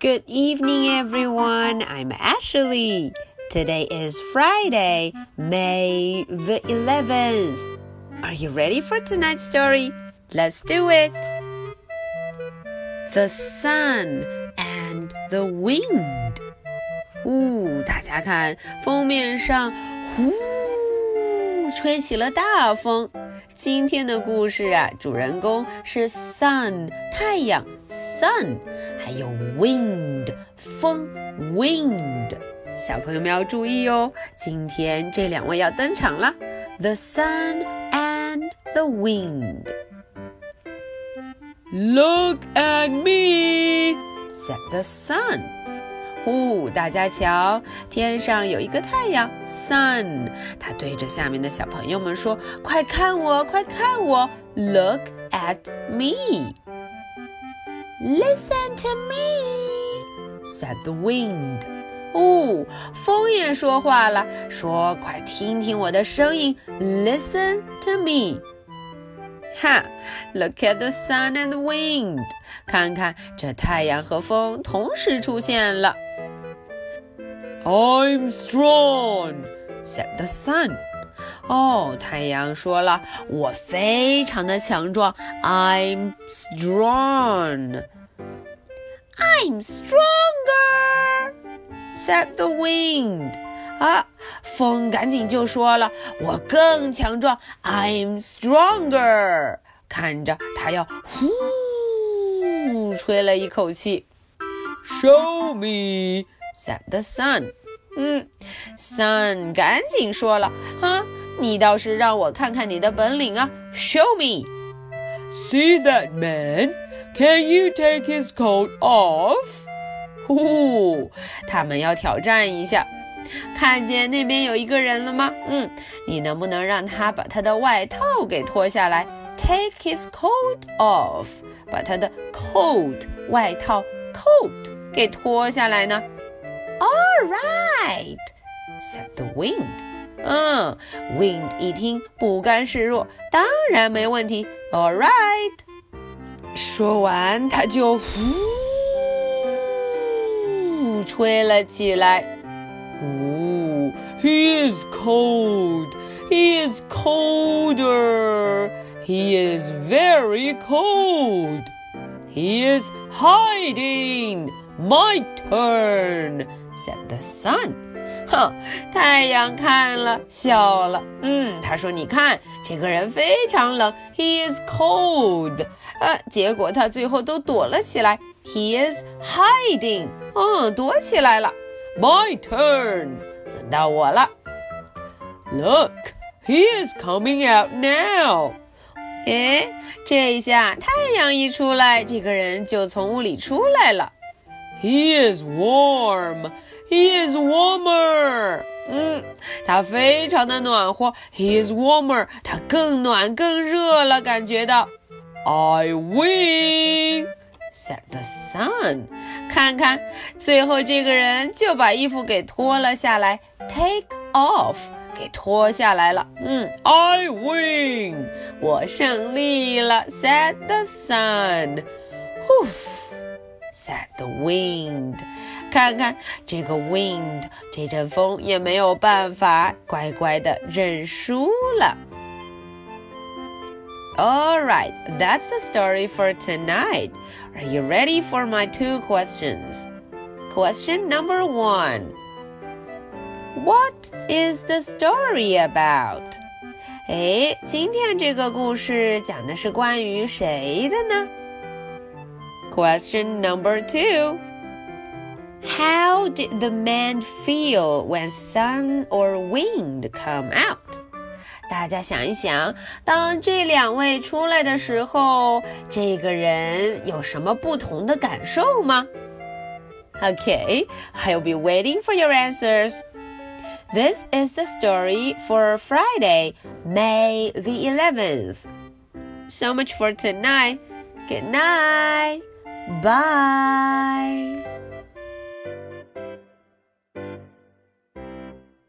Good evening, everyone. I'm Ashley. Today is Friday, May the 11th. Are you ready for tonight's story? Let's do it. The sun and the wind. 呜，大家看封面上，呼，吹起了大风。今天的故事啊，主人公是 sun 太阳 sun，还有 wind 风 wind。小朋友们要注意哦，今天这两位要登场了，the sun and the wind。Look at me, said the sun. 呼，大家瞧，天上有一个太阳，sun。他对着下面的小朋友们说：“快看我，快看我，Look at me. Listen to me,” said the wind. 哦，风也说话了，说：“快听听我的声音，Listen to me.” 哈，Look at the sun and the wind，看看这太阳和风同时出现了。I'm strong，said the sun。 哦，太阳说了，我非常的强壮，I'm strong。I'm stronger，said the wind。啊，风赶紧就说了：“我更强壮，I'm stronger。”看着他要呼吹了一口气，“Show me,” said the sun。嗯，sun 赶紧说了：“啊，你倒是让我看看你的本领啊！”“Show me.” See that man? Can you take his coat off? 呼，他们要挑战一下。看见那边有一个人了吗？嗯，你能不能让他把他的外套给脱下来？Take his coat off，把他的 coat 外套 coat 给脱下来呢 ？All right，said the wind。嗯，wind 一听不甘示弱，当然没问题。All right。说完，他就呼吹了起来。Ooh, he is cold. He is colder. He is very cold. He is hiding. My turn, Said the sun. 哼，太阳看了笑了。嗯，他说：“你看，这个人非常冷，He is cold。呃，结果他最后都躲了起来，He is hiding。嗯，躲起来了。” My turn. 轮到我了。Look, he is coming out now. 诶，这一下太阳一出来，这个人就从屋里出来了。He is warm. He is warmer. 嗯，他非常的暖和。He is warmer. 他更暖更热了，感觉到。I win. said the sun。看看，最后这个人就把衣服给脱了下来，take off，给脱下来了。嗯，I win，我胜利了，said the sun。 Whoof，said the wind。看看这个 wind，这阵风也没有办法，乖乖的认输了。All right, that's the story for tonight. Are you ready for my two questions? Question number one What is the story about? 哎，今天这个故事讲的是关于谁的呢 ？Question number two How did the man feel when sun or wind come out? 大家想一想，当这两位出来的时候，这个人有什么不同的感受吗？Okay, I'll be waiting for your answers. This is the story for Friday, May the 11th. So much for tonight. Good night. Bye.